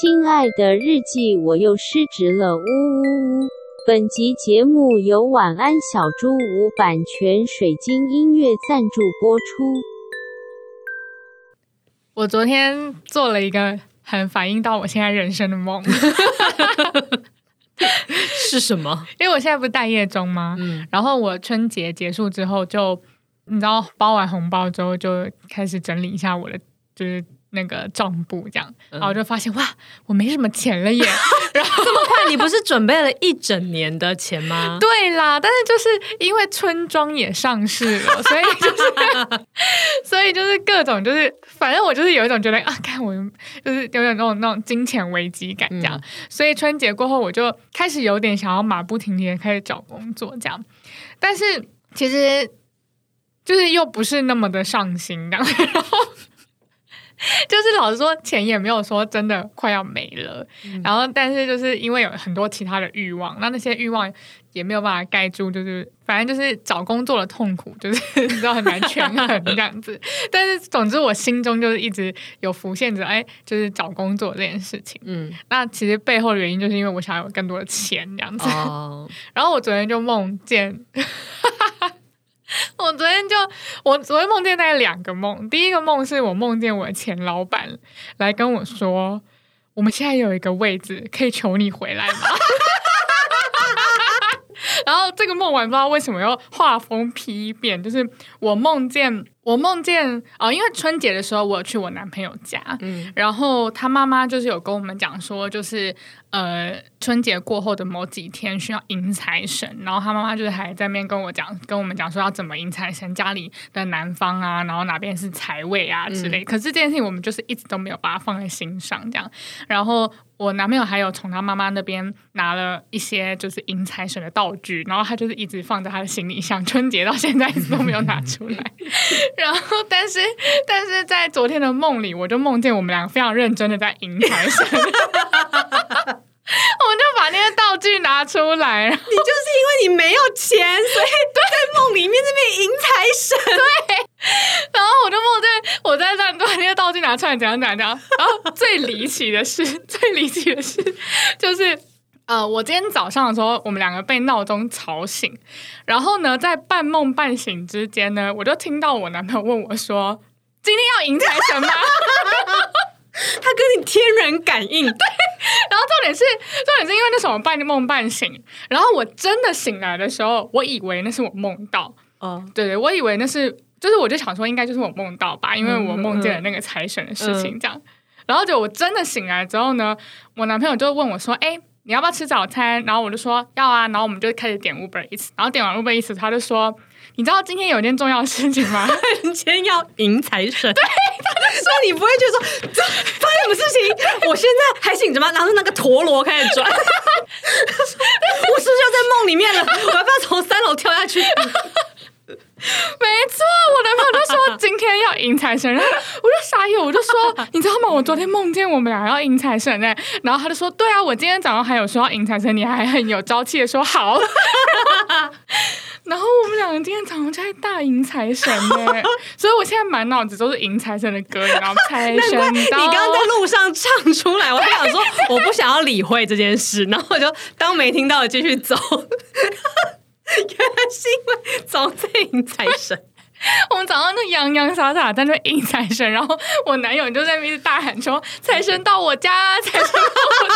亲爱的日记，我又失职了，呜呜呜！本集节目由晚安小猪屋版权水晶音乐赞助播出。我昨天做了一个很反映到我现在人生的梦，是什么？因为我现在不是待业中吗？嗯，然后我春节结束之后就，就你知道包完红包之后，就开始整理一下我的，就是。那个账簿这样，然后我就发现、嗯、哇，我没什么钱了耶！然后这么快，你不是准备了一整年的钱吗？对啦，但是就是因为村庄也上市了，所以就是，所以就是各种就是，反正我就是有一种觉得啊，看我就是有点那种那种金钱危机感这样，嗯、所以春节过后我就开始有点想要马不停蹄的开始找工作这样，但是其实就是又不是那么的上心这样，然后。就是老实说，钱也没有说真的快要没了，嗯、然后但是就是因为有很多其他的欲望，那那些欲望也没有办法盖住，就是反正就是找工作的痛苦，就是 你知道很难权衡这样子。但是总之我心中就是一直有浮现着，哎，就是找工作这件事情。嗯，那其实背后的原因就是因为我想要有更多的钱这样子。哦、然后我昨天就梦见。我昨天就，我昨天梦见大概两个梦。第一个梦是我梦见我的前老板来跟我说，我们现在有一个位置，可以求你回来吗？然后这个梦完不知道为什么要画风丕变，就是我梦见。我梦见哦，因为春节的时候我有去我男朋友家，嗯，然后他妈妈就是有跟我们讲说，就是呃春节过后的某几天需要迎财神，然后他妈妈就是还在那边跟我讲，跟我们讲说要怎么迎财神，家里的南方啊，然后哪边是财位啊之类。嗯，可是这件事情我们就是一直都没有把它放在心上，这样，然后。我男朋友还有从他妈妈那边拿了一些就是迎财神的道具，然后他就是一直放在他的行李箱，春节到现在一直都没有拿出来。然后，但是，但是在昨天的梦里，我就梦见我们两个非常认真的在迎财神。我们就把那些道具拿出来，你就是因为你没有钱，所以在梦里面这边迎财神。对，然后我就梦见我在这把那些道具拿出来，怎样怎样怎样。然后最离奇的是，最离奇的是，就是呃，我今天早上的时候，我们两个被闹钟吵醒，然后呢，在半梦半醒之间呢，我就听到我男朋友问我说：“今天要迎财神吗？” 他跟你天人感应，对。然后重点是，重点是因为那时候我半梦半醒，然后我真的醒来的时候，我以为那是我梦到。哦，oh. 对对，我以为那是，就是我就想说，应该就是我梦到吧，因为我梦见了那个财神的事情，这样。嗯、然后就我真的醒来之后呢，我男朋友就问我说：“哎，你要不要吃早餐？”然后我就说：“要啊。”然后我们就开始点 Uber Eats，然后点完 Uber Eats，他就说。你知道今天有一件重要的事情吗？今天要迎财神。对，他就说你不会觉得说这发生什么事情？我现在还醒着吗？然后那个陀螺开始转，我是不是要在梦里面了？我要不要从三楼跳下去？没错，我男朋友就说今天要迎财神，然后我就傻眼，我就说你知道吗？我昨天梦见我们俩要迎财神哎，然后他就说对啊，我今天早上还有说要迎财神，你还很有朝气的说好。然后我们两个今天早上就在大迎财神耶，所以我现在满脑子都是迎财神的歌，然后财神到。你刚刚在路上唱出来，我就想说我不想要理会这件事，然后我就当没听到继续走。原来是因为早在迎财神，我们早上就洋洋洒洒在那迎财神，然后我男友就在那边大喊说：“财神到我家，财神到我家。”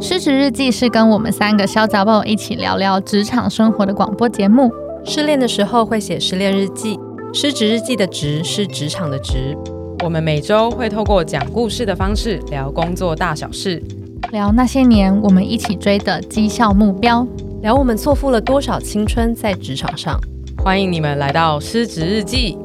失职日记是跟我们三个小杂宝一起聊聊职场生活的广播节目。失恋的时候会写失恋日记，失职日记的职是职场的职。我们每周会透过讲故事的方式聊工作大小事，聊那些年我们一起追的绩效目标，聊我们错付了多少青春在职场上。欢迎你们来到失职日记。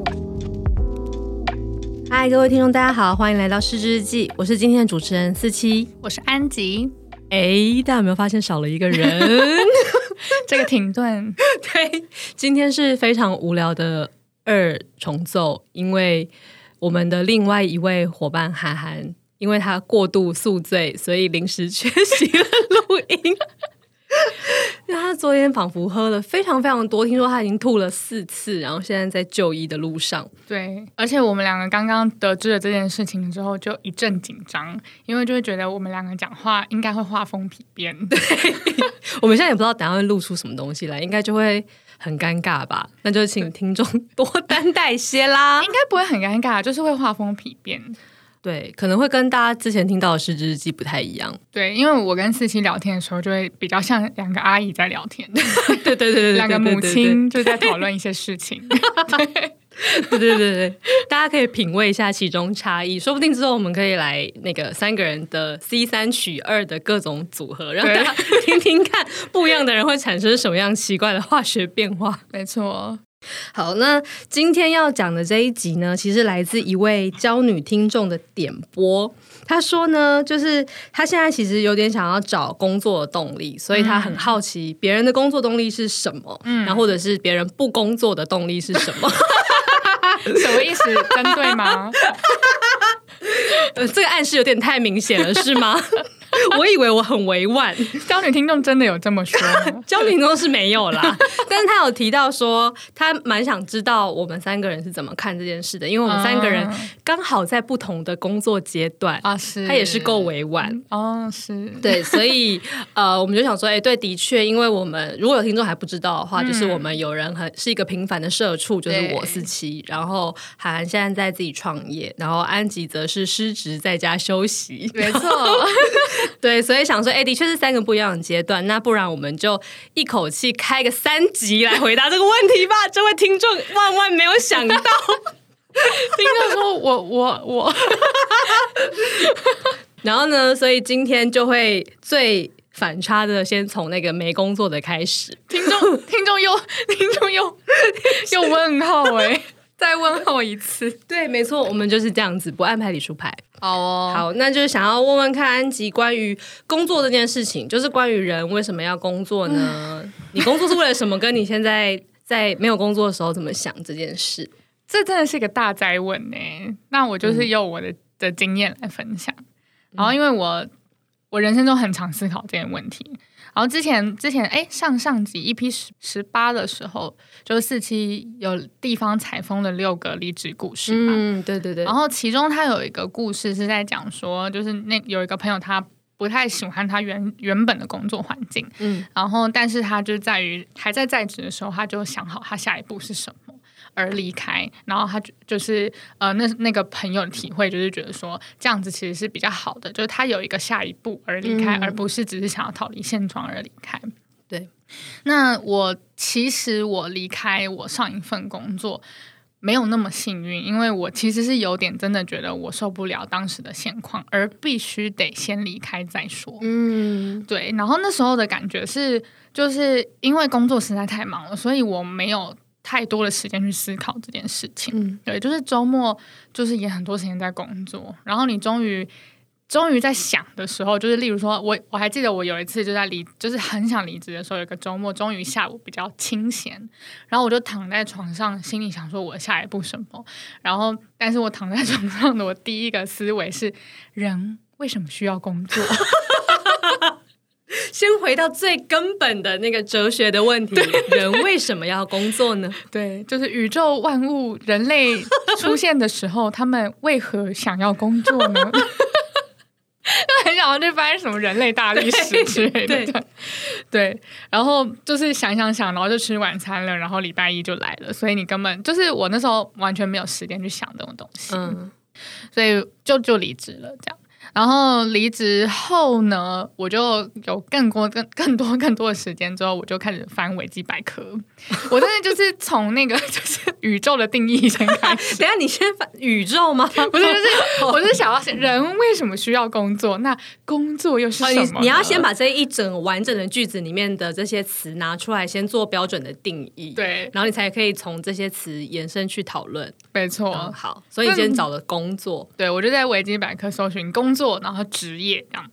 嗨，各位听众，大家好，欢迎来到失职日记。我是今天的主持人四七，我是安吉。哎，大家有没有发现少了一个人？这个停顿。对，今天是非常无聊的二重奏，因为我们的另外一位伙伴涵涵，因为他过度宿醉，所以临时缺席了录音。因为他昨天仿佛喝了非常非常多，听说他已经吐了四次，然后现在在就医的路上。对，而且我们两个刚刚得知了这件事情之后，就一阵紧张，因为就会觉得我们两个讲话应该会画风皮变。对，我们现在也不知道等下会露出什么东西来，应该就会很尴尬吧？那就请听众多担待些啦。应该不会很尴尬，就是会画风皮变。对，可能会跟大家之前听到的《失职日记》不太一样。对，因为我跟四七聊天的时候，就会比较像两个阿姨在聊天。对对对对，两个母亲就在讨论一些事情。对对对对对，大家可以品味一下其中差异，说不定之后我们可以来那个三个人的 C 三取二的各种组合，让大家听听看不一样的人会产生什么样奇怪的化学变化。没错。好，那今天要讲的这一集呢，其实来自一位娇女听众的点播。她说呢，就是她现在其实有点想要找工作的动力，所以她很好奇别人的工作动力是什么，嗯，然后或者是别人不工作的动力是什么？什么意思？针对吗？呃，这个暗示有点太明显了，是吗？我以为我很委婉，骄女听众真的有这么说吗？骄女听众是没有啦，但是他有提到说，他蛮想知道我们三个人是怎么看这件事的，因为我们三个人刚好在不同的工作阶段啊，是，他也是够委婉。哦，是。对，所以呃，我们就想说，哎，对，的确，因为我们如果有听众还不知道的话，就是我们有人很是一个平凡的社畜，就是我四七，然后涵涵现在在自己创业，然后安吉则是失职在家休息，没错。对，所以想说，哎，的确是三个不一样的阶段。那不然我们就一口气开个三集来回答这个问题吧。这位听众万万没有想到，听众说我我我，然后呢，所以今天就会最反差的，先从那个没工作的开始。听众听众又听众又又问号哎。再问候一次，对，没错，我们就是这样子，不按牌理出牌。好哦，好，那就是想要问问看安吉关于工作这件事情，就是关于人为什么要工作呢？你工作是为了什么？跟你现在在没有工作的时候怎么想这件事？这真的是一个大灾问呢。那我就是用我的、嗯、的经验来分享，然后因为我我人生中很常思考这件问题。然后之前之前哎，上上集一批十十八的时候，就是四期有地方采风的六个离职故事嘛。嗯，对对对。然后其中他有一个故事是在讲说，就是那有一个朋友他不太喜欢他原原本的工作环境，嗯，然后但是他就在于还在在职的时候，他就想好他下一步是什么。而离开，然后他就就是呃，那那个朋友的体会就是觉得说这样子其实是比较好的，就是他有一个下一步而离开，嗯、而不是只是想要逃离现状而离开。对，那我其实我离开我上一份工作没有那么幸运，因为我其实是有点真的觉得我受不了当时的现况，而必须得先离开再说。嗯，对。然后那时候的感觉是，就是因为工作实在太忙了，所以我没有。太多的时间去思考这件事情，嗯，对，就是周末就是也很多时间在工作，然后你终于终于在想的时候，就是例如说我我还记得我有一次就在离，就是很想离职的时候，有个周末，终于下午比较清闲，然后我就躺在床上，心里想说我下一步什么，然后但是我躺在床上的我第一个思维是人为什么需要工作？先回到最根本的那个哲学的问题：人为什么要工作呢？对，就是宇宙万物、人类出现的时候，他们为何想要工作呢？就很想要去翻什么人类大历史之类的。对，对，对，然后就是想想想，然后就吃晚餐了，然后礼拜一就来了，所以你根本就是我那时候完全没有时间去想这种东西，嗯，所以就就离职了，这样。然后离职后呢，我就有更多、更更多、更多的时间。之后我就开始翻维基百科。我真的就是从那个 就是宇宙的定义先开始。等下你先翻宇宙吗？不是，就是我是想要人为什么需要工作？那工作又是什么？你你要先把这一整完整的句子里面的这些词拿出来，先做标准的定义。对，然后你才可以从这些词延伸去讨论。没错。嗯，好，所以你先找了工作。对，我就在维基百科搜寻工作。做，然后职业这样，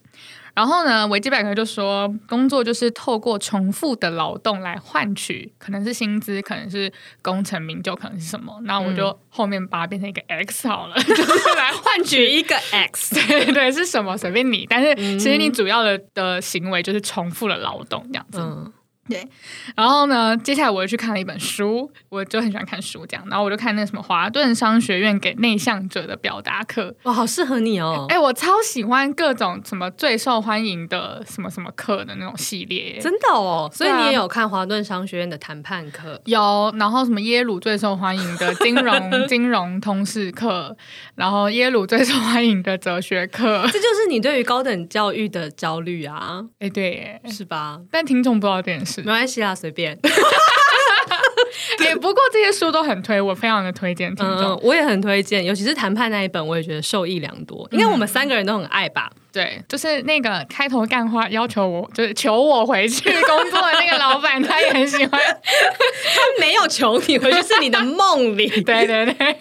然后呢，维基百科就说，工作就是透过重复的劳动来换取，可能是薪资，可能是功成名就，可能是什么。那我就后面把它变成一个 X 好了，就是来换取一个 X。对对，是什么随便你，但是其实你主要的的行为就是重复的劳动这样子。嗯对，然后呢，接下来我又去看了一本书，我就很喜欢看书，这样，然后我就看那个什么华顿商学院给内向者的表达课，哇，好适合你哦！哎，我超喜欢各种什么最受欢迎的什么什么课的那种系列，真的哦。所以你也有看华顿商学院的谈判课？有，然后什么耶鲁最受欢迎的金融 金融通识课，然后耶鲁最受欢迎的哲学课，这就是你对于高等教育的焦虑啊！哎，对，是吧？但听众不知道这件事。没关系啊，随便。也不过这些书都很推，我非常的推荐听众。嗯，我也很推荐，尤其是谈判那一本，我也觉得受益良多。应该我们三个人都很爱吧？嗯、对，就是那个开头干话要求我，就是求我回去工作的那个老板，他也很喜欢。他没有求你回去，是你的梦里。对对对，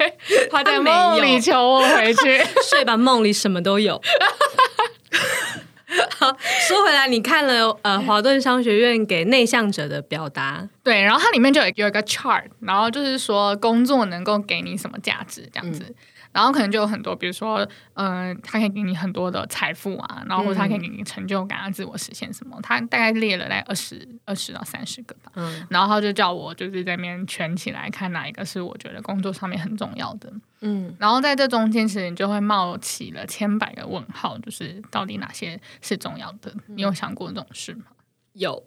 他在梦里求我回去，睡吧，梦里什么都有。好，说回来，你看了呃华顿商学院给内向者的表达，对，然后它里面就有有一个 chart，然后就是说工作能够给你什么价值这样子。嗯然后可能就有很多，比如说，嗯、呃，他可以给你很多的财富啊，然后他可以给你成就感啊，自我实现什么，他大概列了大概二十二十到三十个吧。嗯，然后他就叫我就是在那边圈起来看哪一个是我觉得工作上面很重要的。嗯，然后在这中间，其实你就会冒起了千百个问号，就是到底哪些是重要的？你有想过这种事吗？有。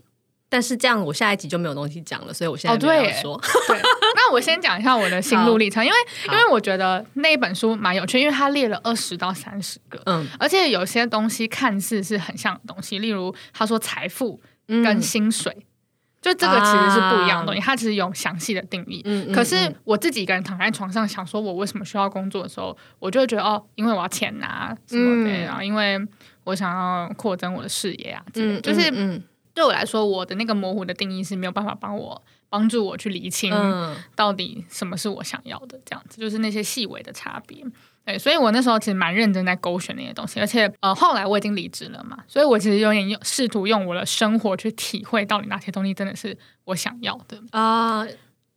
但是这样，我下一集就没有东西讲了，所以我现在没有说。哦、对，那我先讲一下我的心路历程，因为因为我觉得那一本书蛮有趣，因为它列了二十到三十个，嗯，而且有些东西看似是很像的东西，例如他说财富跟薪水，嗯、就这个其实是不一样的东西，它其实有详细的定义。嗯，可是我自己一个人躺在床上想说，我为什么需要工作的时候，我就会觉得哦，因为我要钱拿什么的，然后因为我想要扩增我的事业啊，嗯，就是嗯。对我来说，我的那个模糊的定义是没有办法帮我帮助我去理清到底什么是我想要的，这样子就是那些细微的差别。对，所以我那时候其实蛮认真在勾选那些东西，而且呃，后来我已经离职了嘛，所以我其实有点用试图用我的生活去体会到底哪些东西真的是我想要的啊。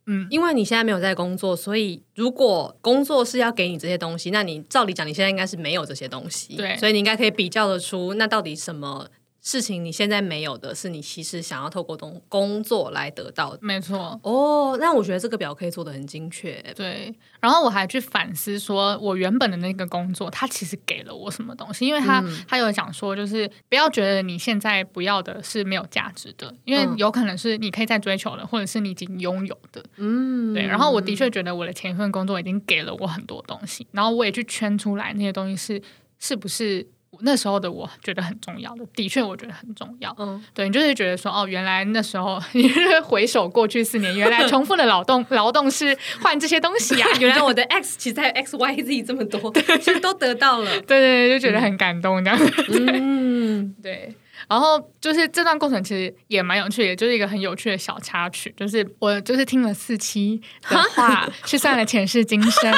嗯，因为你现在没有在工作，所以如果工作是要给你这些东西，那你照理讲你现在应该是没有这些东西，对，所以你应该可以比较得出那到底什么。事情你现在没有的，是你其实想要透过工工作来得到的。没错。哦，那我觉得这个表可以做的很精确。对。然后我还去反思，说我原本的那个工作，它其实给了我什么东西？因为他他、嗯、有讲说，就是不要觉得你现在不要的是没有价值的，因为有可能是你可以再追求的，或者是你已经拥有的。嗯。对。然后我的确觉得我的前一份工作已经给了我很多东西，然后我也去圈出来那些东西是是不是。那时候的我觉得很重要的，的确我觉得很重要。嗯，对，你就是觉得说，哦，原来那时候，你回首过去四年，原来 重复的劳动劳动是换这些东西呀、啊。原来我的 X 其实还有 X Y Z 这么多，对其实都得到了。对对对，就觉得很感动这样子。嗯，对。然后就是这段过程其实也蛮有趣，也就是一个很有趣的小插曲，就是我就是听了四期的话，去算了前世今生。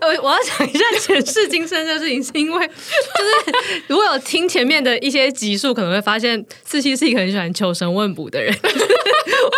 我 我要讲一下 前世今生的事情，是因为就是如果有听前面的一些集数，可能会发现四七是一个很喜欢求神问卜的人。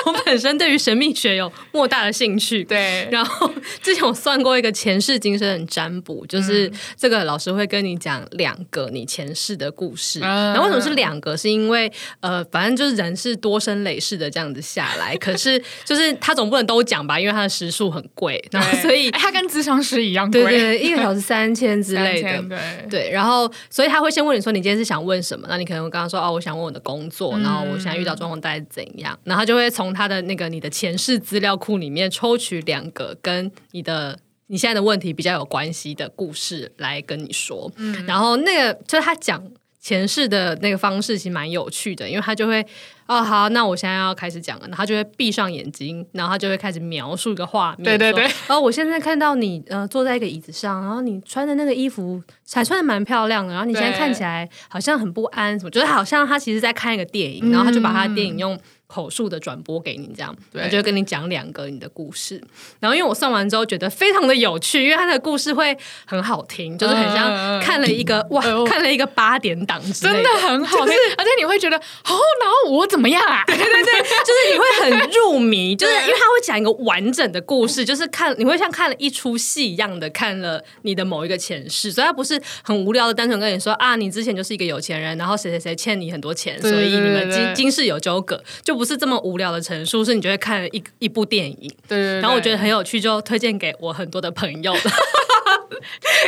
我本身对于神秘学有莫大的兴趣，对。然后之前我算过一个前世今生的占卜，就是这个老师会跟你讲两个你前世的故事。然后为什么是两个？是因为呃，反正就是人是多生累世的这样子下来，可是就是他总不能都讲吧，因为他的时数很贵，然后所以他跟智商师一样贵，对对对，一个小时 三千之类的，对对。然后所以他会先问你说你今天是想问什么？那你可能会刚刚说哦，我想问我的工作，然后我现在遇到状况大概怎样？然后他就会从他的那个你的前世资料库里面抽取两个跟你的你现在的问题比较有关系的故事来跟你说。嗯，然后那个就是他讲。前世的那个方式其实蛮有趣的，因为他就会哦，好，那我现在要开始讲了，然后他就会闭上眼睛，然后他就会开始描述一个画面，对对对，然后，我现在看到你呃坐在一个椅子上，然后你穿的那个衣服才穿的蛮漂亮的，然后你现在看起来好像很不安，什么，觉得好像他其实在看一个电影，然后他就把他的电影用。口述的转播给你，这样，对，就跟你讲两个你的故事。然后，因为我算完之后觉得非常的有趣，因为他的故事会很好听，就是很像看了一个、呃、哇，呃、看了一个八点档，真的很好听，就是、而且你会觉得哦，然后我怎怎么样啊？对对对，就是你会很入迷，就是因为他会讲一个完整的故事，就是看你会像看了一出戏一样的看了你的某一个前世，所以他不是很无聊的单纯跟你说啊，你之前就是一个有钱人，然后谁谁谁欠你很多钱，所以你们今今世有纠葛，就不是这么无聊的陈述，是你就会看一一部电影，对，对，对，然后我觉得很有趣，就推荐给我很多的朋友。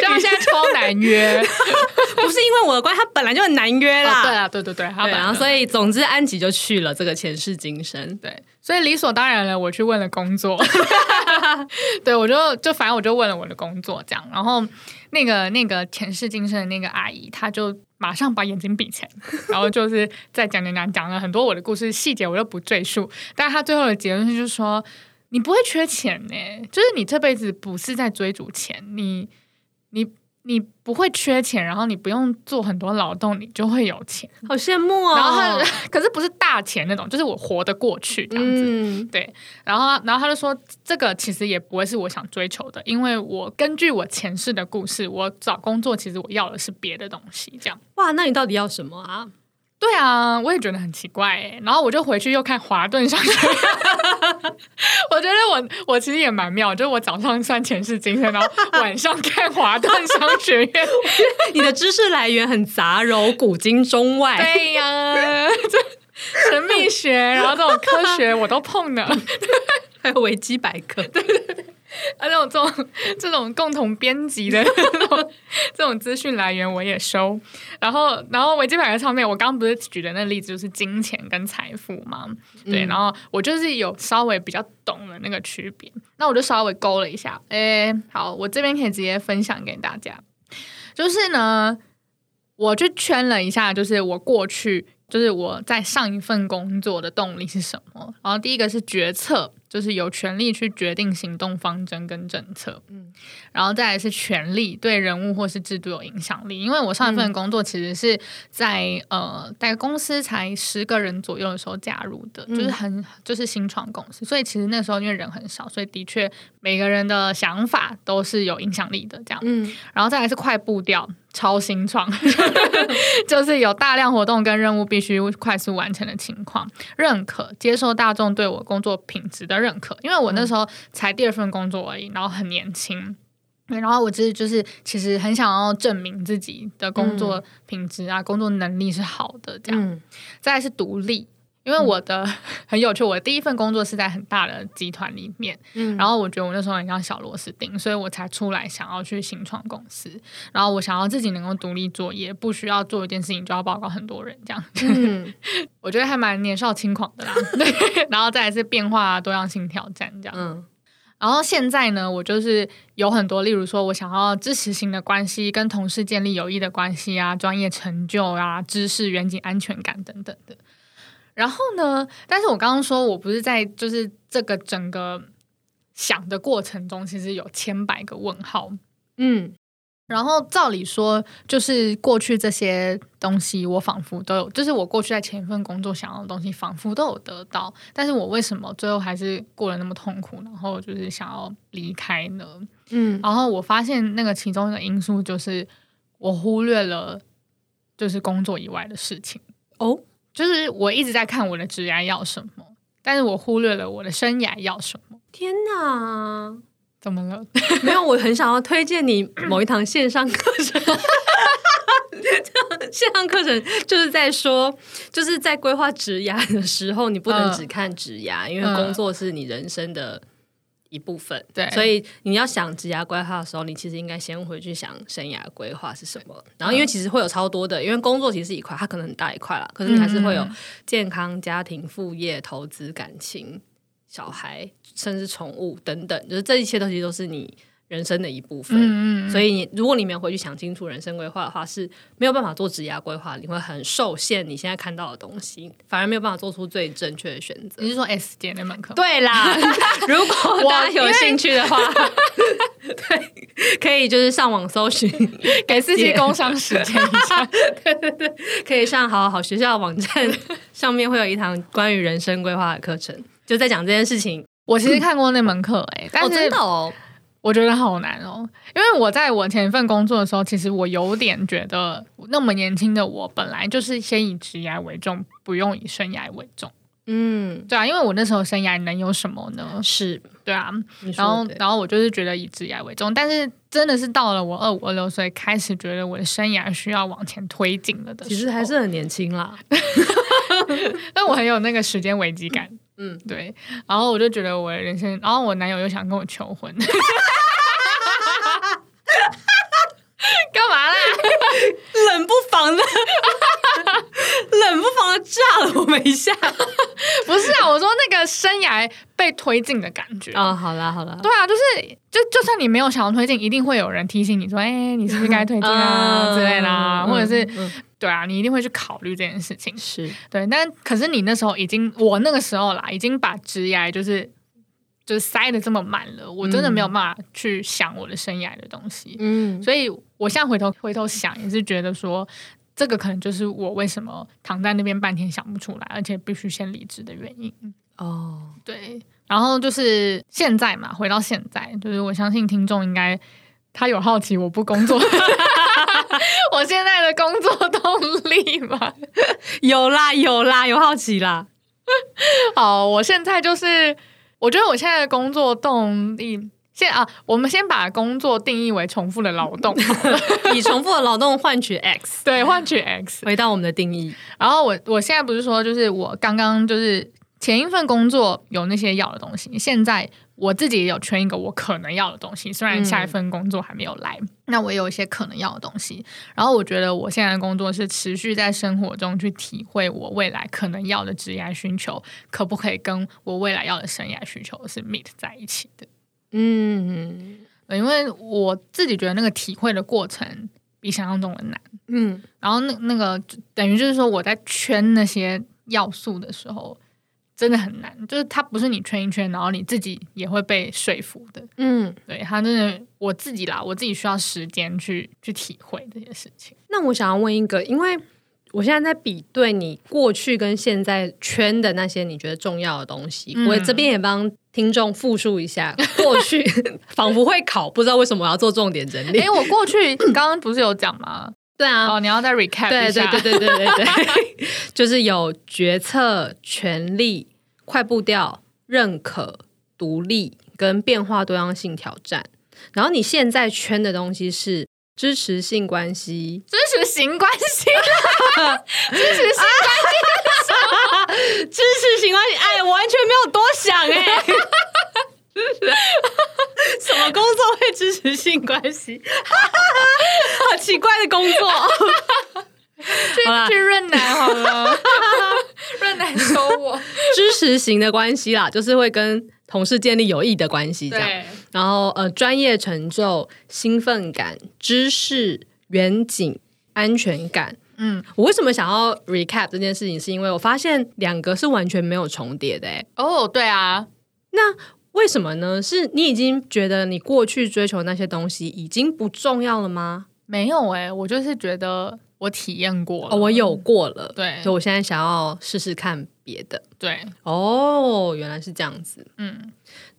就他现在超难约，不是因为我的关系，他本来就很难约啦。哦、对啊，对对对，对，然后所以总之安吉就去了这个前世今生，对，所以理所当然了，我去问了工作，对我就就反正我就问了我的工作这样，然后那个那个前世今生的那个阿姨，她就马上把眼睛闭起来，然后就是在讲讲讲讲了很多我的故事细节，我就不赘述，但是他最后的结论是就是说。你不会缺钱呢，就是你这辈子不是在追逐钱，你你你不会缺钱，然后你不用做很多劳动，你就会有钱，好羡慕哦。然后他，可是不是大钱那种，就是我活得过去这样子。嗯、对，然后然后他就说，这个其实也不会是我想追求的，因为我根据我前世的故事，我找工作其实我要的是别的东西。这样，哇，那你到底要什么啊？对啊，我也觉得很奇怪哎，然后我就回去又看华顿商学院，我觉得我我其实也蛮妙，就是我早上算前世今生，然后晚上看华顿商学院，你的知识来源很杂糅，古今中外。对呀、啊，神秘学，然后这种科学我都碰了，还有维基百科。对对对。啊，这种这种这种共同编辑的 这种这种资讯来源我也收，然后然后维基百科上面，我刚刚不是举的那个例子就是金钱跟财富嘛，对，然后我就是有稍微比较懂的那个区别，那我就稍微勾了一下，哎，好，我这边可以直接分享给大家，就是呢，我就圈了一下，就是我过去就是我在上一份工作的动力是什么，然后第一个是决策。就是有权利去决定行动方针跟政策，嗯，然后再来是权力对人物或是制度有影响力。因为我上一份工作其实是在、嗯、呃，大概公司才十个人左右的时候加入的，嗯、就是很就是新创公司，所以其实那时候因为人很少，所以的确每个人的想法都是有影响力的这样，嗯，然后再来是快步调。超新创，就是有大量活动跟任务必须快速完成的情况，认可接受大众对我工作品质的认可，因为我那时候才第二份工作而已，然后很年轻，然后我其实就是其实很想要证明自己的工作品质啊，工作能力是好的，这样，再来是独立。因为我的 很有趣，我的第一份工作是在很大的集团里面，嗯，然后我觉得我那时候很像小螺丝钉，所以我才出来想要去新创公司，然后我想要自己能够独立作业，不需要做一件事情就要报告很多人这样，嗯，我觉得还蛮年少轻狂的啦，对，然后再来是变化多样性挑战这样，嗯，然后现在呢，我就是有很多，例如说我想要支持型的关系，跟同事建立友谊的关系啊，专业成就啊，知识远景安全感等等的。然后呢？但是我刚刚说我不是在就是这个整个想的过程中，其实有千百个问号。嗯，然后照理说，就是过去这些东西，我仿佛都有，就是我过去在前一份工作想要的东西，仿佛都有得到。但是我为什么最后还是过得那么痛苦？然后就是想要离开呢？嗯，然后我发现那个其中一个因素就是我忽略了，就是工作以外的事情。哦。就是我一直在看我的职涯要什么，但是我忽略了我的生涯要什么。天哪，怎么了？没有，我很想要推荐你某一堂线上课程。线上课程就是在说，就是在规划职涯的时候，你不能只看职涯，嗯，因为工作是你人生的。一部分，对，所以你要想职业规划的时候，你其实应该先回去想生涯规划是什么。然后，因为其实会有超多的，因为工作其实是一块，它可能很大一块啦，可是你还是会有健康、家庭、副业、投资、感情、小孩，甚至宠物等等，就是这一切东西都是你。人生的一部分，嗯嗯，所以你如果你没有回去想清楚人生规划的话，是没有办法做职业规划，你会很受限你现在看到的东西，反而没有办法做出最正确的选择。你是说 S 姐那门课？对啦，如果大家有兴趣的话，对，可以就是上网搜寻，给自己工商时间一下。对对对，可以上好好学校的网站上面会有一堂关于人生规划的课程，就在讲这件事情。我其实看过那门课，哎，但是、哦、真的哦。我觉得好难哦，因为我在我前一份工作的时候，其实我有点觉得，那么年轻的我本来就是先以职业为重，不用以生涯为重。嗯，对啊，因为我那时候生涯能有什么呢？是，对啊，然后然后我就是觉得以职业为重，但是真的是到了我二五二六岁，开始觉得我的生涯需要往前推进了的，其实还是很年轻啦，但我很有那个时间危机感，嗯，对，然后我就觉得我的人生，然后我男友又想跟我求婚。干嘛啦？冷不防的，冷不防的炸了我们一下。不是啊，我说那个生涯被推进的感觉啊、哦。好啦好啦，对啊，就是就就算你没有想要推进，一定会有人提醒你说：“哎、欸，你是不是该推进啊？”之类的、啊，或者是、嗯、对啊，你一定会去考虑这件事情。是对，但可是你那时候已经，我那个时候啦，已经把职涯就是。就是塞的这么满了，我真的没有办法去想我的生涯的东西。嗯，所以我现在回头回头想，也是觉得说，这个可能就是我为什么躺在那边半天想不出来，而且必须先离职的原因。哦，对。然后就是现在嘛，回到现在，就是我相信听众应该他有好奇我不工作，我现在的工作动力吗？有啦有啦，有好奇啦。好，我现在就是。我觉得我现在的工作动力，先啊，我们先把工作定义为重复的劳动，以重复的劳动换取 X，对，换取 X，回到我们的定义。然后我我现在不是说，就是我刚刚就是前一份工作有那些要的东西，现在。我自己也有圈一个我可能要的东西，虽然下一份工作还没有来，嗯、那我也有一些可能要的东西。然后我觉得我现在的工作是持续在生活中去体会我未来可能要的职业需求，可不可以跟我未来要的生涯需求是 meet 在一起的？嗯，因为我自己觉得那个体会的过程比想象中的难。嗯，然后那那个等于就是说我在圈那些要素的时候。真的很难，就是它不是你圈一圈，然后你自己也会被说服的。嗯，对，它真的我自己啦，我自己需要时间去去体会这些事情。那我想要问一个，因为我现在在比对你过去跟现在圈的那些你觉得重要的东西，嗯、我这边也帮听众复述一下 过去，仿佛会考，不知道为什么我要做重点整理。因为我过去刚刚不是有讲吗？对啊，哦，你要再 recap 一下，对对对对对对对，就是有决策权力。快步调、认可、独立跟变化多样性挑战，然后你现在圈的东西是支持性关系，支持性关系，支持性关系，支持性关系，哎，我完全没有多想哎，什么工作会支持性关系？好奇怪的工作。去去润南好了，润南收我。支持型的关系啦，就是会跟同事建立有益的关系，这样。然后呃，专业成就、兴奋感、知识、远景、安全感。嗯，我为什么想要 recap 这件事情，是因为我发现两个是完全没有重叠的。哎，哦，对啊，那为什么呢？是你已经觉得你过去追求那些东西已经不重要了吗？没有哎，我就是觉得。我体验过了，哦，我有过了，对，所以我现在想要试试看别的，对，哦，原来是这样子，嗯，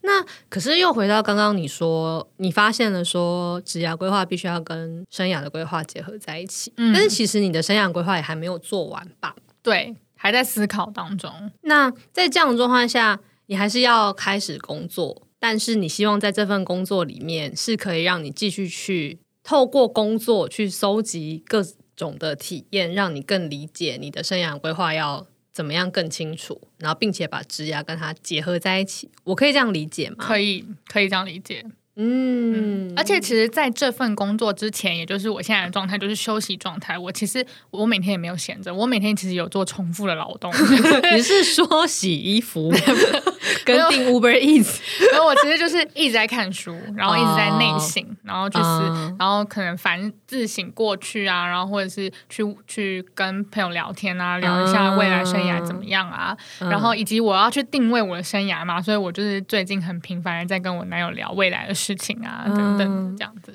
那可是又回到刚刚你说，你发现了说职业规划必须要跟生涯的规划结合在一起，嗯，但是其实你的生涯规划也还没有做完吧？对，还在思考当中。那在这样的状况下，你还是要开始工作，但是你希望在这份工作里面是可以让你继续去透过工作去搜集各。种的体验，让你更理解你的生涯规划要怎么样更清楚，然后并且把职涯跟它结合在一起，我可以这样理解吗？可以，可以这样理解。嗯，而且其实在这份工作之前，也就是我现在的状态，就是休息状态。我其实我每天也没有闲着，我每天其实有做重复的劳动。你是说洗衣服 跟订 Uber Eats？然后我其实就是一直在看书，然后一直在内省，然后就是，然后可能反自省过去啊，然后或者是去去跟朋友聊天啊，聊一下未来生涯怎么样啊，然后以及我要去定位我的生涯嘛，所以我就是最近很频繁的在跟我男友聊未来的。事情啊，等等，这样子。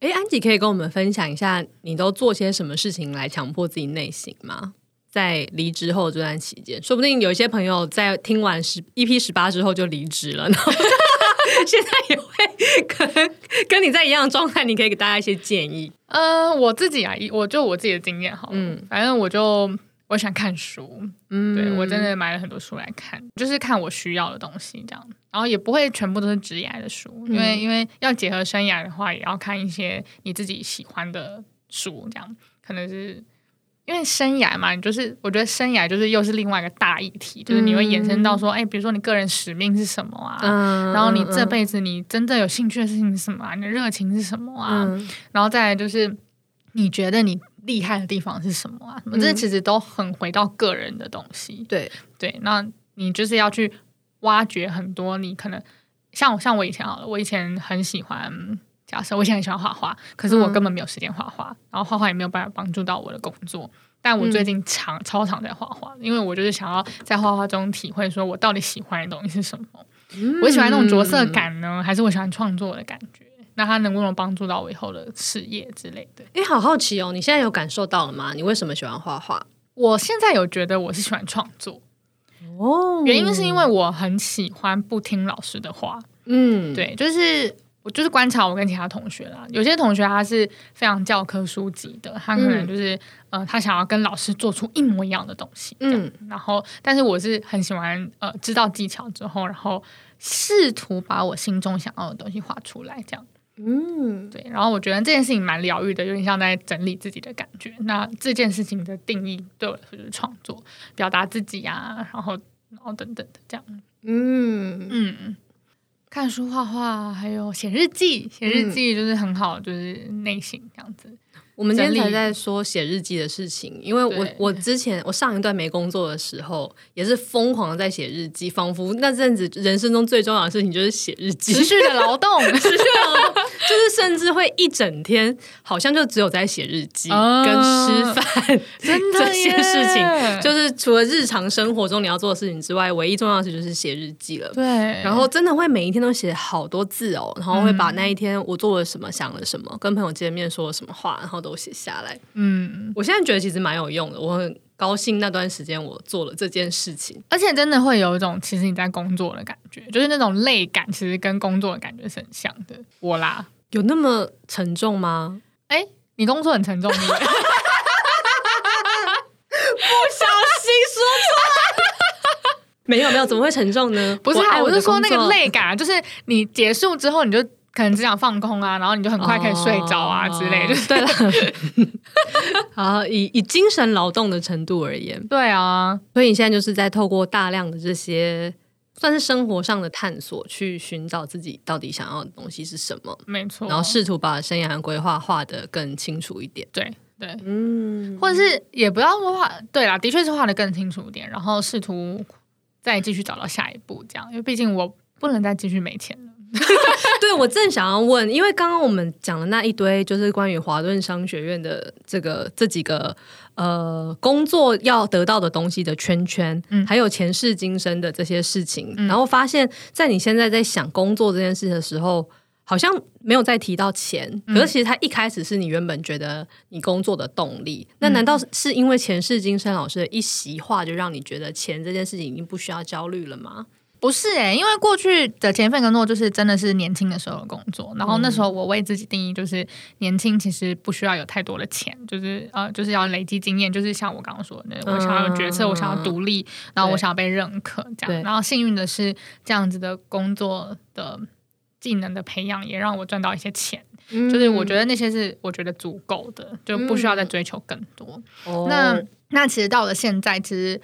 哎、嗯，安吉可以跟我们分享一下，你都做些什么事情来强迫自己内省吗？在离职后这段期间，说不定有一些朋友在听完十一 P 十八之后就离职了呢，现在也会跟跟你在一样的状态，你可以给大家一些建议。呃，我自己啊，我就我自己的经验好了，嗯反正我就我喜欢看书，嗯对我真的买了很多书来看，就是看我需要的东西这样，然后也不会全部都是职业的书，因为因为要结合生涯的话，也要看一些你自己喜欢的书，这样可能是。因为生涯嘛，你就是我觉得生涯就是又是另外一个大议题，就是你会延伸到说，哎，比如说你个人使命是什么啊？嗯然后你这辈子你真正有兴趣的事情是什么啊？你的热情是什么啊？嗯然后再来就是你觉得你厉害的地方是什么啊？什么嗯这其实都很回到个人的东西。对，对，那你就是要去挖掘很多你可能像像我以前好了，我以前很喜欢。假设我现在很喜欢画画，可是我根本没有时间画画，然后画画也没有办法帮助到我的工作。但我最近常、超常在画画，因为我就是想要在画画中体会，说我到底喜欢的东西是什么。我喜欢那种着色感呢，还是我喜欢创作的感觉？那他能不能帮助到我以后的事业之类的？哎，好好奇哦，你现在有感受到了吗？你为什么喜欢画画？我现在有觉得我是喜欢创作，哦原因是因为我很喜欢不听老师的话。嗯，对，就是我就是观察我跟其他同学啦，有些同学他是非常教科书级的，他可能就是、嗯、呃，他想要跟老师做出一模一样的东西，嗯，然后但是我是很喜欢呃，知道技巧之后，然后试图把我心中想要的东西画出来，这样，嗯，对，然后我觉得这件事情蛮疗愈的，有点像在整理自己的感觉。那这件事情的定义对我来说就是创作，表达自己啊，然后然后等等的这样，嗯嗯。看书、画画，还有写日记。写日记就是很好，就是内心这样子。我们今天才在说写日记的事情，因为我我之前我上一段没工作的时候，也是疯狂的在写日记，仿佛那阵子人生中最重要的事情就是写日记，持续的劳动，持续的劳动，就是甚至会一整天好像就只有在写日记、哦、跟吃饭，真的 这些事情，就是除了日常生活中你要做的事情之外，唯一重要的事就是写日记了。对，然后真的会每一天都写好多字哦，然后会把那一天我做了什么、想了什么、跟朋友见面说了什么话，然后都写下来。嗯，我现在觉得其实蛮有用的，我很高兴那段时间我做了这件事情，而且真的会有一种其实你在工作的感觉，就是那种累感，其实跟工作的感觉是很像的。我啦，有那么沉重吗？哎，你工作很沉重，不小心说出来，没有没有，怎么会沉重呢？不是啊，我，我是说那个累感，就是你结束之后你就。可能只想放空啊，然后你就很快可以睡着啊、哦、之类的，就是、对了。好，以以精神劳动的程度而言，对啊，所以你现在就是在透过大量的这些算是生活上的探索，去寻找自己到底想要的东西是什么，没错。然后试图把生涯规划画得更清楚一点，对对，嗯，或者是也不要说画，对啦，的确是画的更清楚一点，然后试图再继续找到下一步，这样，因为毕竟我不能再继续没钱了。对，我正想要问，因为刚刚我们讲的那一堆，就是关于华顿商学院的这个这几个呃工作要得到的东西的圈圈，嗯，还有前世今生的这些事情，嗯，然后发现，在你现在在想工作这件事的时候，好像没有再提到钱，可是其实它一开始是你原本觉得你工作的动力，嗯，那难道是因为前世今生老师的一席话，就让你觉得钱这件事情已经不需要焦虑了吗？不是诶、欸，因为过去的前一份工作就是真的是年轻的时候的工作，然后那时候我为自己定义就是年轻其实不需要有太多的钱，就是呃就是要累积经验，就是像我刚刚说的，我想要有决策，嗯、我想要独立，然后我想要被认可这样，然后幸运的是这样子的工作的技能的培养也让我赚到一些钱，嗯、就是我觉得那些是我觉得足够的，就不需要再追求更多。嗯、那那其实到了现在，其实。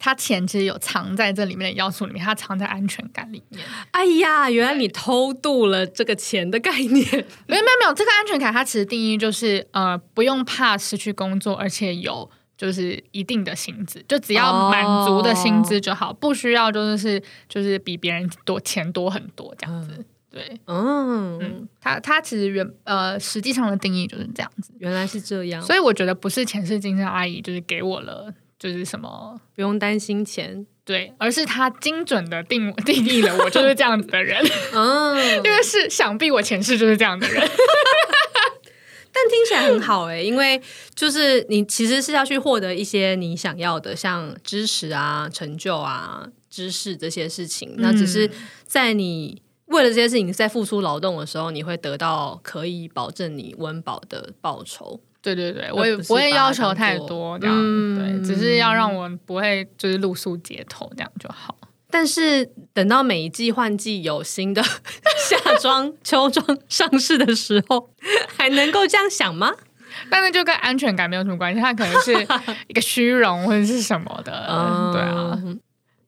他钱其实有藏在这里面的要素里面，它藏在安全感里面。哎呀，原来你偷渡了这个钱的概念。没有没有没有，这个安全感它其实定义就是呃，不用怕失去工作，而且有就是一定的薪资，就只要满足的薪资就好，哦、不需要就是就是比别人多钱多很多这样子。嗯、对，嗯嗯，它它其实原呃实际上的定义就是这样子。原来是这样，所以我觉得不是前世今生阿姨就是给我了。就是什么不用担心钱，对，而是他精准的定 定义了我就是这样子的人，嗯，因为是想必我前世就是这样的人，但听起来很好哎、欸，因为就是你其实是要去获得一些你想要的，像知识啊、成就啊、知识这些事情，嗯、那只是在你为了这些事情在付出劳动的时候，你会得到可以保证你温饱的报酬。对对对，我也不会要求太多，这样、嗯、对，只是要让我不会就是露宿街头这样就好。但是等到每一季换季有新的 夏装、秋装上市的时候，还能够这样想吗？但是就跟安全感没有什么关系，它可能是 一个虚荣或者是什么的，嗯、对啊。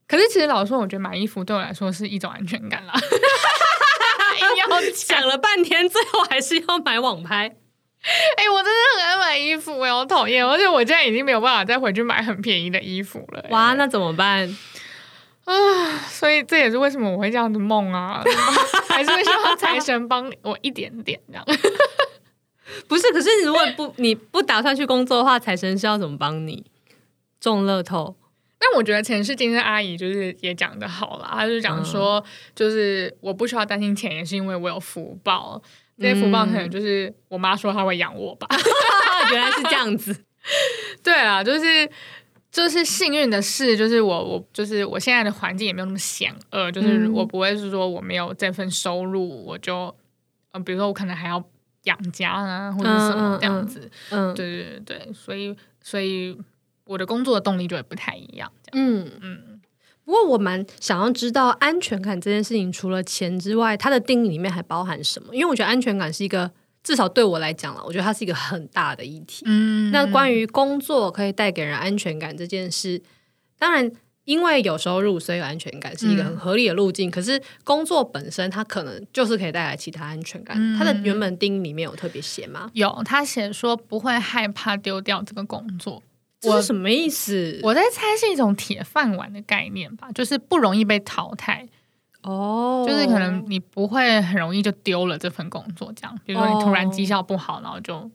可是其实老实说，我觉得买衣服对我来说是一种安全感啦。硬要想了半天，最后还是要买网拍。哎、欸，我真的很爱买衣服，我好讨厌，而且我现在已经没有办法再回去买很便宜的衣服了。哇，那怎么办？啊，所以这也是为什么我会这样子梦啊，还是会希望财神帮我一点点这样。不是，可是如果不你不打算去工作的话，财神是要怎么帮你中乐透？但我觉得前世今生阿姨就是也讲的好啦，她就讲说，就是我不需要担心钱，也是因为我有福报。这些福报可能就是我妈说她会养我吧，原来是这样子。对啊，就是就是幸运的事，就是我我就是我现在的环境也没有那么险恶，就是我不会是说我没有这份收入，我就嗯，比如说我可能还要养家啊，或者什么这样子。嗯，对对对对，所以所以我的工作的动力就会不太一样。嗯嗯。不过我蛮想要知道安全感这件事情，除了钱之外，它的定义里面还包含什么？因为我觉得安全感是一个，至少对我来讲了，我觉得它是一个很大的议题。嗯，那关于工作可以带给人安全感这件事，当然因为有收入，所以有安全感是一个很合理的路径。嗯，可是工作本身，它可能就是可以带来其他安全感。它的原本定义里面有特别写吗？有，他写说不会害怕丢掉这个工作。这是什么意思？我，在猜是一种铁饭碗的概念吧，就是不容易被淘汰哦，就是可能你不会很容易就丢了这份工作，这样，比如说你突然绩效不好，然后就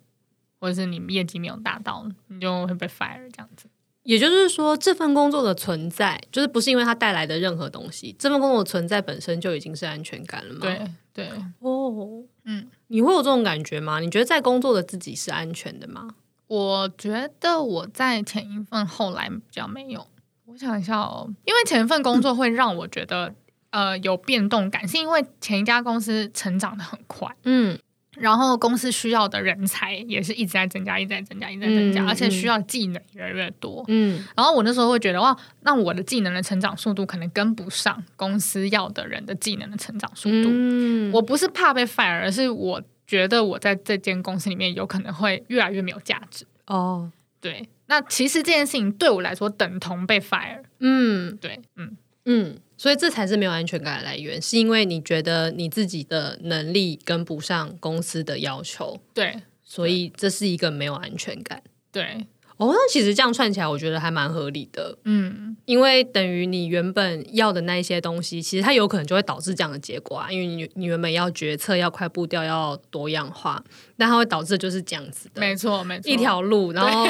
或者是你业绩没有达到，你就会被 fire 这样子。也就是说，这份工作的存在，就是不是因为它带来的任何东西，这份工作的存在本身就已经是安全感了嘛？对对哦，嗯，你会有这种感觉吗？你觉得在工作的自己是安全的吗？我觉得我在前一份后来比较没有，我想一下哦，因为前一份工作会让我觉得、嗯、呃有变动感，是因为前一家公司成长的很快，嗯，然后公司需要的人才也是一直在增加，一直在增加，一直在增加，嗯、而且需要技能越来越多，嗯，然后我那时候会觉得哇，那我的技能的成长速度可能跟不上公司要的人的技能的成长速度，嗯，我不是怕被 fire，而是我。觉得我在这间公司里面有可能会越来越没有价值哦。对，那其实这件事情对我来说等同被 fire。嗯，对，嗯嗯，所以这才是没有安全感的来源，是因为你觉得你自己的能力跟不上公司的要求。对，所以这是一个没有安全感。对。哦，那其实这样串起来，我觉得还蛮合理的。嗯，因为等于你原本要的那一些东西，其实它有可能就会导致这样的结果啊。因为你你原本要决策、要快步调、要多样化，但它会导致就是这样子的。没错，没错，一条路，然后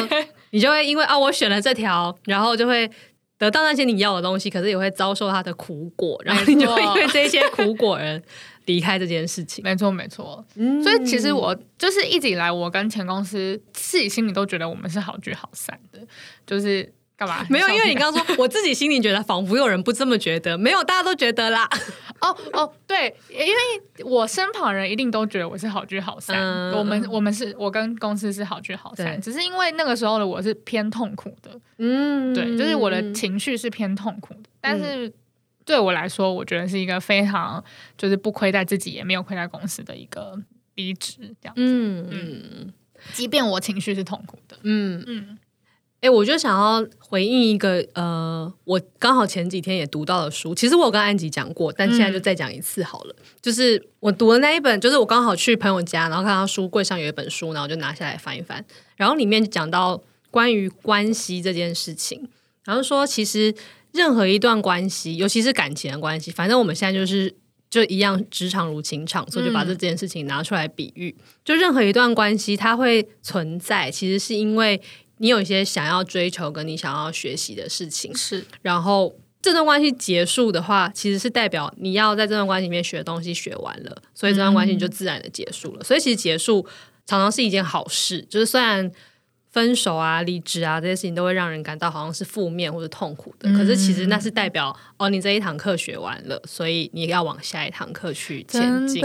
你就会因为啊，我选了这条，然后就会得到那些你要的东西，可是也会遭受它的苦果，然后你就会因为这些苦果人。离开这件事情，没错没错。嗯，所以其实我就是一直以来，我跟前公司自己心里都觉得我们是好聚好散的。就是干嘛？没有，因为你刚刚说，我自己心里觉得，仿佛有人不这么觉得。没有，大家都觉得啦。哦哦，对，因为我身旁人一定都觉得我是好聚好散。嗯，我们我们是我跟公司是好聚好散，只是因为那个时候的我是偏痛苦的。嗯，对，就是我的情绪是偏痛苦的，但是。对我来说，我觉得是一个非常就是不亏待自己，也没有亏待公司的一个离职这样子。嗯嗯，即便我情绪是痛苦的，嗯嗯。哎、欸，我就想要回应一个呃，我刚好前几天也读到的书，其实我有跟安吉讲过，但现在就再讲一次好了。嗯、就是我读的那一本，就是我刚好去朋友家，然后看到书柜上有一本书，然后我就拿下来翻一翻，然后里面讲到关于关系这件事情，然后说其实。任何一段关系，尤其是感情的关系，反正我们现在就是就一样，职场如情场，所以就把这件事情拿出来比喻。嗯、就任何一段关系，它会存在，其实是因为你有一些想要追求跟你想要学习的事情。是，然后这段关系结束的话，其实是代表你要在这段关系里面学的东西学完了，所以这段关系就自然的结束了。嗯、所以其实结束常常是一件好事，就是虽然。分手啊、离职啊这些事情，都会让人感到好像是负面或者痛苦的。可是其实那是代表哦，你这一堂课学完了，所以你要往下一堂课去前进。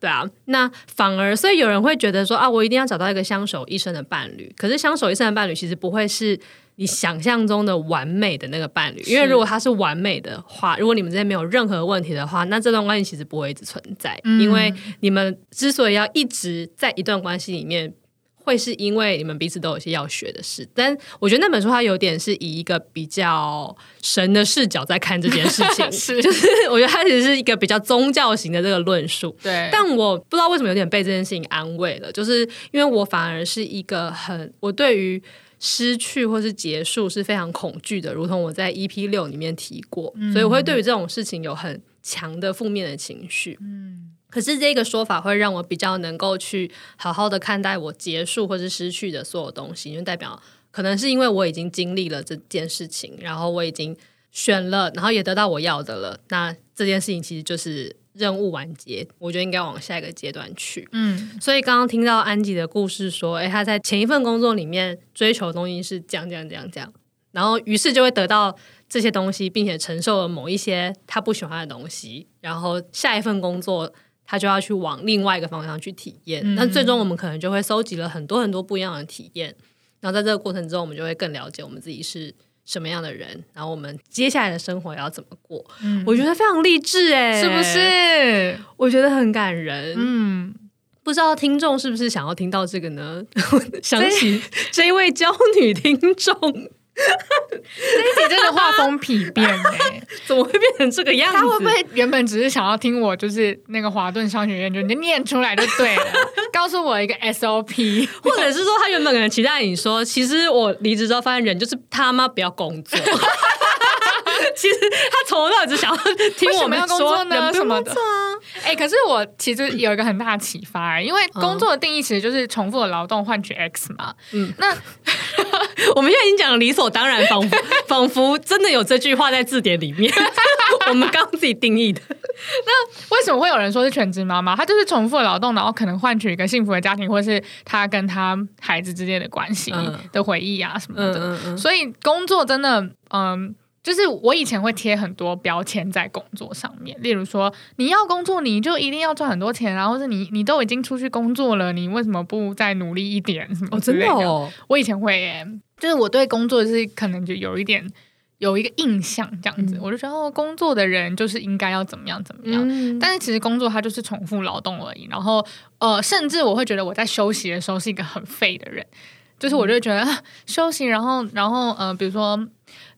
对啊，那反而所以有人会觉得说啊，我一定要找到一个相守一生的伴侣。可是相守一生的伴侣其实不会是你想象中的完美的那个伴侣，因为如果他是完美的话，如果你们之间没有任何问题的话，那这段关系其实不会一直存在。嗯、因为你们之所以要一直在一段关系里面，会是因为你们彼此都有些要学的事。但我觉得那本书它有点是以一个比较神的视角在看这件事情，是就是 我觉得它其实是一个比较宗教型的这个论述。对，但我不知道为什么有点被这件事情安慰了，就是因为我反而是一个很我对于。失去或是结束是非常恐惧的，如同我在 EP 六里面提过，嗯、所以我会对于这种事情有很强的负面的情绪。嗯，可是这个说法会让我比较能够去好好的看待我结束或是失去的所有东西，因为代表可能是因为我已经经历了这件事情，然后我已经选了，然后也得到我要的了。那这件事情其实就是。任务完结，我觉得应该往下一个阶段去。嗯，所以刚刚听到安吉的故事说，诶，他在前一份工作里面追求的东西是这样这样这样这样，然后于是就会得到这些东西，并且承受了某一些他不喜欢的东西，然后下一份工作他就要去往另外一个方向去体验。那、嗯、最终我们可能就会收集了很多很多不一样的体验，然后在这个过程中，我们就会更了解我们自己是。什么样的人，然后我们接下来的生活要怎么过？嗯，我觉得非常励志哎，是不是？我觉得很感人。嗯，不知道听众是不是想要听到这个呢？想起这一位娇女听众。这一集真的画风丕变哎，怎么会变成这个样子？他会不会原本只是想要听我就是那个华顿商学院，就你念出来就对了，告诉我一个 SOP，或者是说他原本可能期待你说，其实我离职之后发现人就是他妈不要工作。其实他从头到尾只想要听我们说工作呢什么的。哎、欸，可是我其实有一个很大的启发，因为工作的定义其实就是重复的劳动换取 X 嘛。嗯，那 我们现在已经讲理所当然，仿佛 仿佛真的有这句话在字典里面。我们刚刚自己定义的。那为什么会有人说是全职妈妈？她就是重复的劳动，然后可能换取一个幸福的家庭，或是她跟她孩子之间的关系的回忆啊什么的。嗯嗯嗯、所以工作真的，嗯。就是我以前会贴很多标签在工作上面，例如说你要工作，你就一定要赚很多钱，然后是你你都已经出去工作了，你为什么不再努力一点？什么之类的？哦，真的哦，我以前会耶，就是我对工作是可能就有一点有一个印象这样子，嗯、我就觉得哦，工作的人就是应该要怎么样怎么样。嗯、但是其实工作它就是重复劳动而已，然后呃，甚至我会觉得我在休息的时候是一个很废的人，就是我就觉得、嗯、休息，然后然后呃，比如说。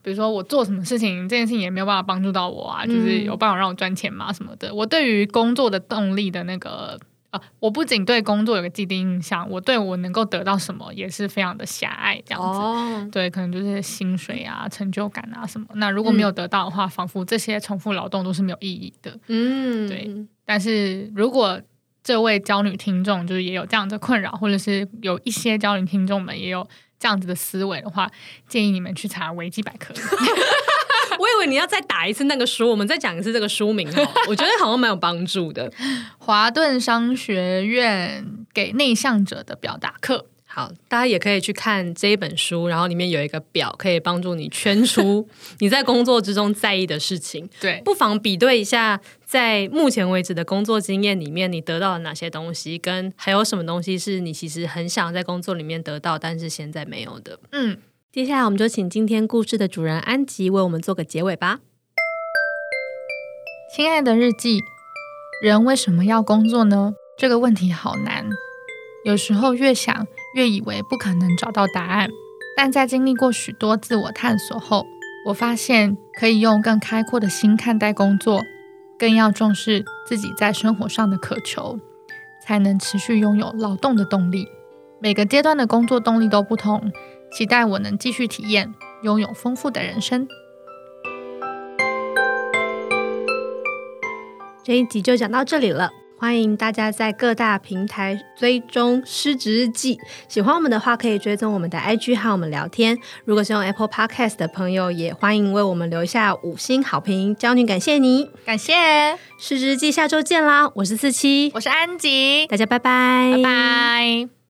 比如说我做什么事情，这件事情也没有办法帮助到我啊，就是有办法让我赚钱嘛什么的。我对于工作的动力的那个啊，我不仅对工作有个既定印象，我对我能够得到什么也是非常的狭隘，这样子。哦、对，可能就是薪水啊、成就感啊什么。那如果没有得到的话，嗯、仿佛这些重复劳动都是没有意义的。嗯，对。但是如果这位娇女听众就是也有这样的困扰，或者是有一些娇女听众们也有。这样子的思维的话，建议你们去查维基百科。我以为你要再打一次那个书，我们再讲一次这个书名哈。我觉得好像蛮有帮助的，《华顿商学院给内向者的表达课》。好，大家也可以去看这一本书，然后里面有一个表，可以帮助你圈出 你在工作之中在意的事情。对，不妨比对一下，在目前为止的工作经验里面，你得到了哪些东西，跟还有什么东西是你其实很想在工作里面得到，但是现在没有的。嗯，接下来我们就请今天故事的主人安吉为我们做个结尾吧。亲爱的日记，人为什么要工作呢？这个问题好难，有时候越想。越以为不可能找到答案，但在经历过许多自我探索后，我发现可以用更开阔的心看待工作，更要重视自己在生活上的渴求，才能持续拥有劳动的动力。每个阶段的工作动力都不同，期待我能继续体验，拥有丰富的人生。这一集就讲到这里了。欢迎大家在各大平台追踪《失职日记》，喜欢我们的话可以追踪我们的 IG 和我们聊天。如果是用 Apple Podcast 的朋友，也欢迎为我们留下五星好评。娇女感谢你，感谢《失职日记》，下周见啦！我是四七，我是安吉，大家拜拜，拜拜。